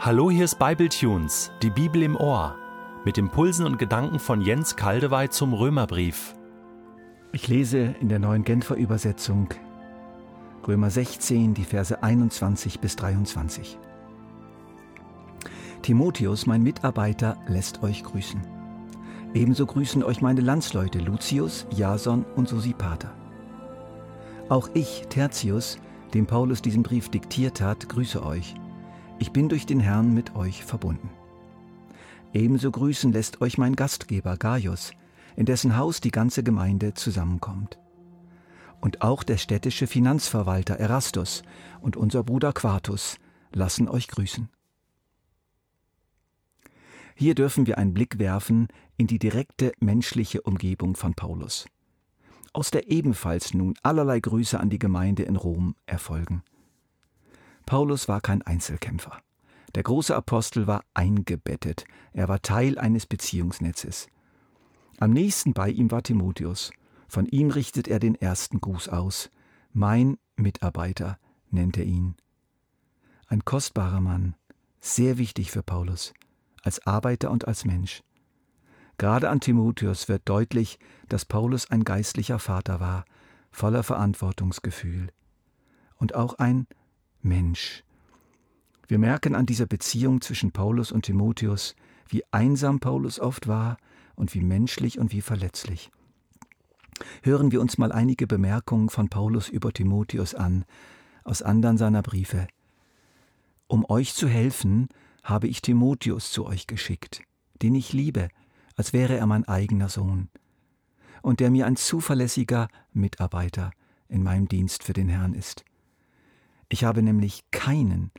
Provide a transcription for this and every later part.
Hallo, hier ist Bibletunes, die Bibel im Ohr, mit Impulsen und Gedanken von Jens Kaldewey zum Römerbrief. Ich lese in der neuen Genfer Übersetzung Römer 16, die Verse 21 bis 23. Timotheus, mein Mitarbeiter, lässt euch grüßen. Ebenso grüßen euch meine Landsleute Lucius, Jason und Sosipater. Auch ich, Tertius, dem Paulus diesen Brief diktiert hat, grüße euch – ich bin durch den Herrn mit euch verbunden. Ebenso grüßen lässt euch mein Gastgeber Gaius, in dessen Haus die ganze Gemeinde zusammenkommt. Und auch der städtische Finanzverwalter Erastus und unser Bruder Quartus lassen euch grüßen. Hier dürfen wir einen Blick werfen in die direkte menschliche Umgebung von Paulus, aus der ebenfalls nun allerlei Grüße an die Gemeinde in Rom erfolgen. Paulus war kein Einzelkämpfer. Der große Apostel war eingebettet, er war Teil eines Beziehungsnetzes. Am nächsten bei ihm war Timotheus. Von ihm richtet er den ersten Gruß aus. Mein Mitarbeiter nennt er ihn. Ein kostbarer Mann, sehr wichtig für Paulus, als Arbeiter und als Mensch. Gerade an Timotheus wird deutlich, dass Paulus ein geistlicher Vater war, voller Verantwortungsgefühl und auch ein Mensch. Wir merken an dieser Beziehung zwischen Paulus und Timotheus, wie einsam Paulus oft war und wie menschlich und wie verletzlich. Hören wir uns mal einige Bemerkungen von Paulus über Timotheus an, aus anderen seiner Briefe. Um euch zu helfen, habe ich Timotheus zu euch geschickt, den ich liebe, als wäre er mein eigener Sohn, und der mir ein zuverlässiger Mitarbeiter in meinem Dienst für den Herrn ist. Ich habe nämlich keinen,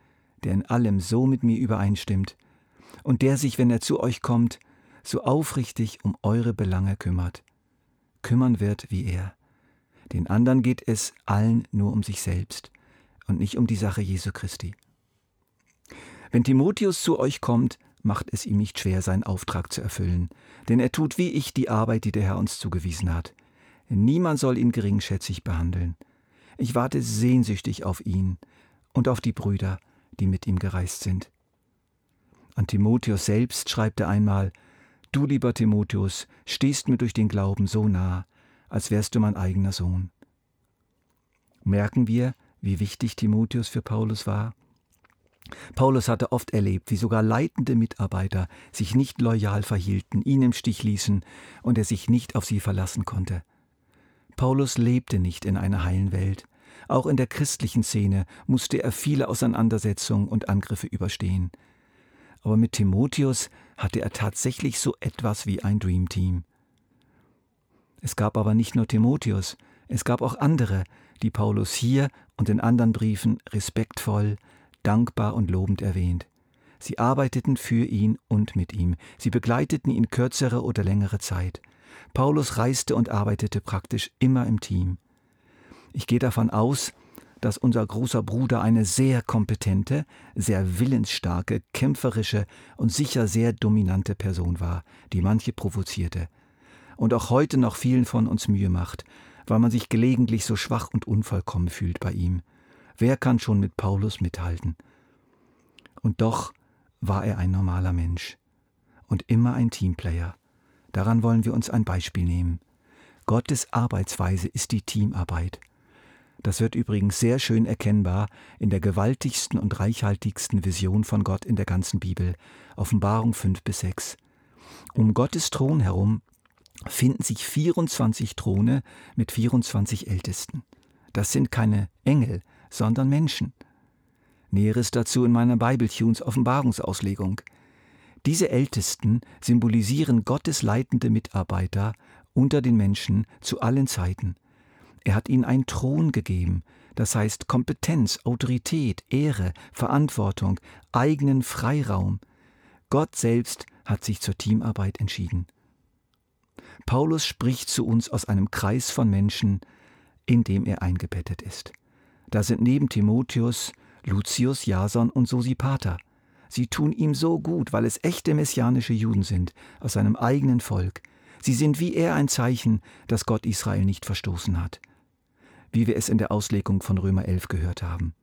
der in allem so mit mir übereinstimmt und der sich, wenn er zu euch kommt, so aufrichtig um eure Belange kümmert, kümmern wird wie er. Den anderen geht es allen nur um sich selbst und nicht um die Sache Jesu Christi. Wenn Timotheus zu euch kommt, macht es ihm nicht schwer, seinen Auftrag zu erfüllen, denn er tut wie ich die Arbeit, die der Herr uns zugewiesen hat. Niemand soll ihn geringschätzig behandeln. Ich warte sehnsüchtig auf ihn und auf die Brüder, die mit ihm gereist sind. An Timotheus selbst schreibt er einmal, Du, lieber Timotheus, stehst mir durch den Glauben so nah, als wärst du mein eigener Sohn. Merken wir, wie wichtig Timotheus für Paulus war? Paulus hatte oft erlebt, wie sogar leitende Mitarbeiter sich nicht loyal verhielten, ihn im Stich ließen und er sich nicht auf sie verlassen konnte. Paulus lebte nicht in einer heilen Welt. Auch in der christlichen Szene musste er viele Auseinandersetzungen und Angriffe überstehen. Aber mit Timotheus hatte er tatsächlich so etwas wie ein Dream Team. Es gab aber nicht nur Timotheus, es gab auch andere, die Paulus hier und in anderen Briefen respektvoll, dankbar und lobend erwähnt. Sie arbeiteten für ihn und mit ihm, sie begleiteten ihn kürzere oder längere Zeit. Paulus reiste und arbeitete praktisch immer im Team. Ich gehe davon aus, dass unser großer Bruder eine sehr kompetente, sehr willensstarke, kämpferische und sicher sehr dominante Person war, die manche provozierte und auch heute noch vielen von uns Mühe macht, weil man sich gelegentlich so schwach und unvollkommen fühlt bei ihm. Wer kann schon mit Paulus mithalten? Und doch war er ein normaler Mensch und immer ein Teamplayer. Daran wollen wir uns ein Beispiel nehmen. Gottes Arbeitsweise ist die Teamarbeit. Das wird übrigens sehr schön erkennbar in der gewaltigsten und reichhaltigsten Vision von Gott in der ganzen Bibel, Offenbarung 5 bis 6. Um Gottes Thron herum finden sich 24 Throne mit 24 Ältesten. Das sind keine Engel, sondern Menschen. Näheres dazu in meiner Bibletunes Offenbarungsauslegung. Diese Ältesten symbolisieren Gottes leitende Mitarbeiter unter den Menschen zu allen Zeiten. Er hat ihnen einen Thron gegeben, das heißt Kompetenz, Autorität, Ehre, Verantwortung, eigenen Freiraum. Gott selbst hat sich zur Teamarbeit entschieden. Paulus spricht zu uns aus einem Kreis von Menschen, in dem er eingebettet ist. Da sind neben Timotheus Lucius, Jason und Sosipater – Sie tun ihm so gut, weil es echte messianische Juden sind, aus seinem eigenen Volk. Sie sind wie er ein Zeichen, dass Gott Israel nicht verstoßen hat. Wie wir es in der Auslegung von Römer 11 gehört haben.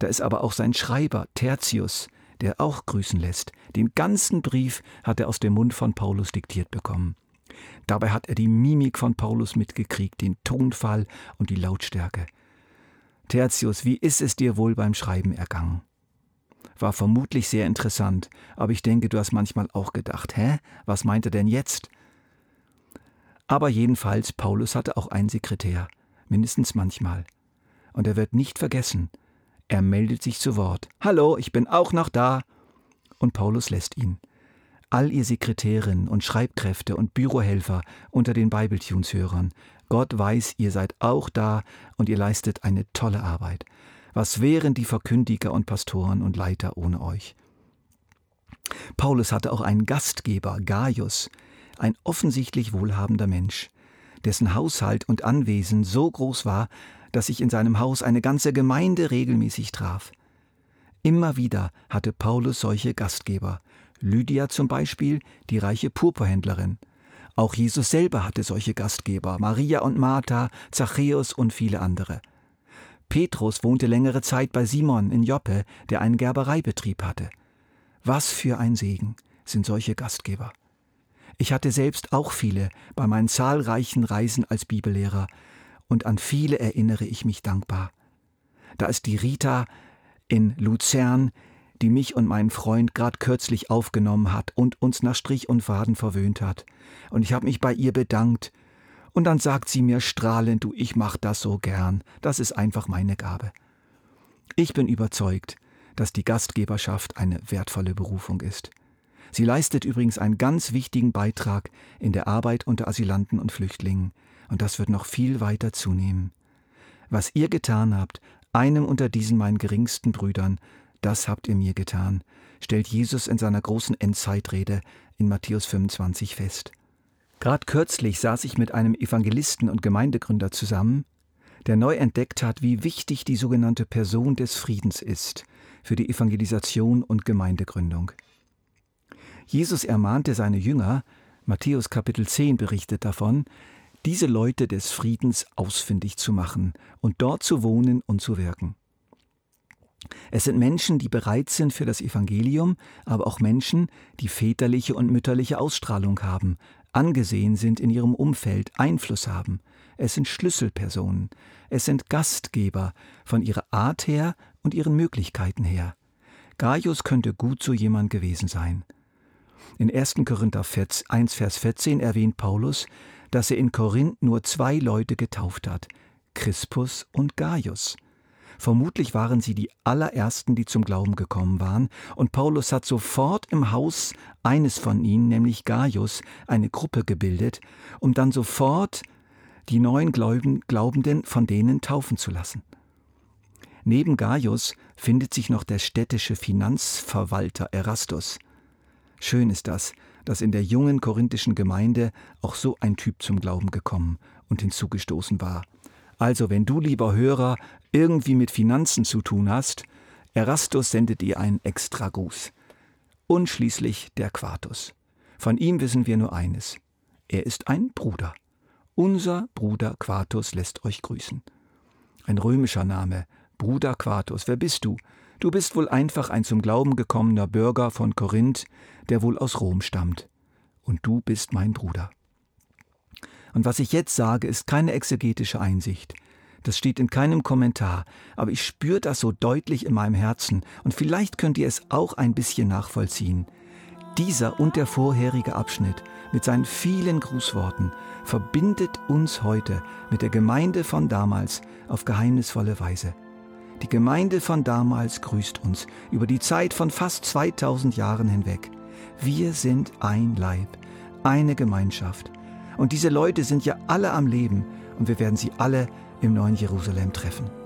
Da ist aber auch sein Schreiber, Tertius, der auch grüßen lässt. Den ganzen Brief hat er aus dem Mund von Paulus diktiert bekommen. Dabei hat er die Mimik von Paulus mitgekriegt, den Tonfall und die Lautstärke. Tertius, wie ist es dir wohl beim Schreiben ergangen? War vermutlich sehr interessant, aber ich denke, du hast manchmal auch gedacht, hä, was meint er denn jetzt? Aber jedenfalls, Paulus hatte auch einen Sekretär, mindestens manchmal. Und er wird nicht vergessen, er meldet sich zu Wort. Hallo, ich bin auch noch da. Und Paulus lässt ihn. All ihr Sekretärinnen und Schreibkräfte und Bürohelfer unter den Bibletunes-Hörern, Gott weiß, ihr seid auch da und ihr leistet eine tolle Arbeit. Was wären die Verkündiger und Pastoren und Leiter ohne euch? Paulus hatte auch einen Gastgeber, Gaius, ein offensichtlich wohlhabender Mensch, dessen Haushalt und Anwesen so groß war, dass sich in seinem Haus eine ganze Gemeinde regelmäßig traf. Immer wieder hatte Paulus solche Gastgeber, Lydia zum Beispiel, die reiche Purpurhändlerin. Auch Jesus selber hatte solche Gastgeber, Maria und Martha, Zachäus und viele andere. Petrus wohnte längere Zeit bei Simon in Joppe, der einen Gerbereibetrieb hatte. Was für ein Segen sind solche Gastgeber. Ich hatte selbst auch viele bei meinen zahlreichen Reisen als Bibellehrer, und an viele erinnere ich mich dankbar. Da ist die Rita in Luzern, die mich und meinen Freund grad kürzlich aufgenommen hat und uns nach Strich und Faden verwöhnt hat. Und ich habe mich bei ihr bedankt und dann sagt sie mir strahlend, du, ich mach das so gern, das ist einfach meine Gabe. Ich bin überzeugt, dass die Gastgeberschaft eine wertvolle Berufung ist. Sie leistet übrigens einen ganz wichtigen Beitrag in der Arbeit unter Asylanten und Flüchtlingen, und das wird noch viel weiter zunehmen. Was ihr getan habt, einem unter diesen meinen geringsten Brüdern, das habt ihr mir getan, stellt Jesus in seiner großen Endzeitrede in Matthäus 25 fest. Gerade kürzlich saß ich mit einem Evangelisten und Gemeindegründer zusammen, der neu entdeckt hat, wie wichtig die sogenannte Person des Friedens ist für die Evangelisation und Gemeindegründung. Jesus ermahnte seine Jünger, Matthäus Kapitel 10 berichtet davon, diese Leute des Friedens ausfindig zu machen und dort zu wohnen und zu wirken. Es sind Menschen, die bereit sind für das Evangelium, aber auch Menschen, die väterliche und mütterliche Ausstrahlung haben, angesehen sind in ihrem Umfeld, Einfluss haben. Es sind Schlüsselpersonen, es sind Gastgeber von ihrer Art her und ihren Möglichkeiten her. Gaius könnte gut so jemand gewesen sein. In 1. Korinther 1, Vers 14 erwähnt Paulus, dass er in Korinth nur zwei Leute getauft hat, Crispus und Gaius. Vermutlich waren sie die allerersten, die zum Glauben gekommen waren, und Paulus hat sofort im Haus eines von ihnen, nämlich Gaius, eine Gruppe gebildet, um dann sofort die neuen Glaubenden von denen taufen zu lassen. Neben Gaius findet sich noch der städtische Finanzverwalter Erastus. Schön ist das, dass in der jungen korinthischen Gemeinde auch so ein Typ zum Glauben gekommen und hinzugestoßen war. Also, wenn du, lieber Hörer, irgendwie mit Finanzen zu tun hast, Erastus sendet dir einen extra Gruß. Und schließlich der Quartus. Von ihm wissen wir nur eines. Er ist ein Bruder. Unser Bruder Quartus lässt euch grüßen. Ein römischer Name, Bruder Quartus. Wer bist du? Du bist wohl einfach ein zum Glauben gekommener Bürger von Korinth, der wohl aus Rom stammt. Und du bist mein Bruder. Und was ich jetzt sage, ist keine exegetische Einsicht. Das steht in keinem Kommentar, aber ich spüre das so deutlich in meinem Herzen und vielleicht könnt ihr es auch ein bisschen nachvollziehen. Dieser und der vorherige Abschnitt mit seinen vielen Grußworten verbindet uns heute mit der Gemeinde von damals auf geheimnisvolle Weise. Die Gemeinde von damals grüßt uns über die Zeit von fast 2000 Jahren hinweg. Wir sind ein Leib, eine Gemeinschaft. Und diese Leute sind ja alle am Leben und wir werden sie alle im neuen Jerusalem treffen.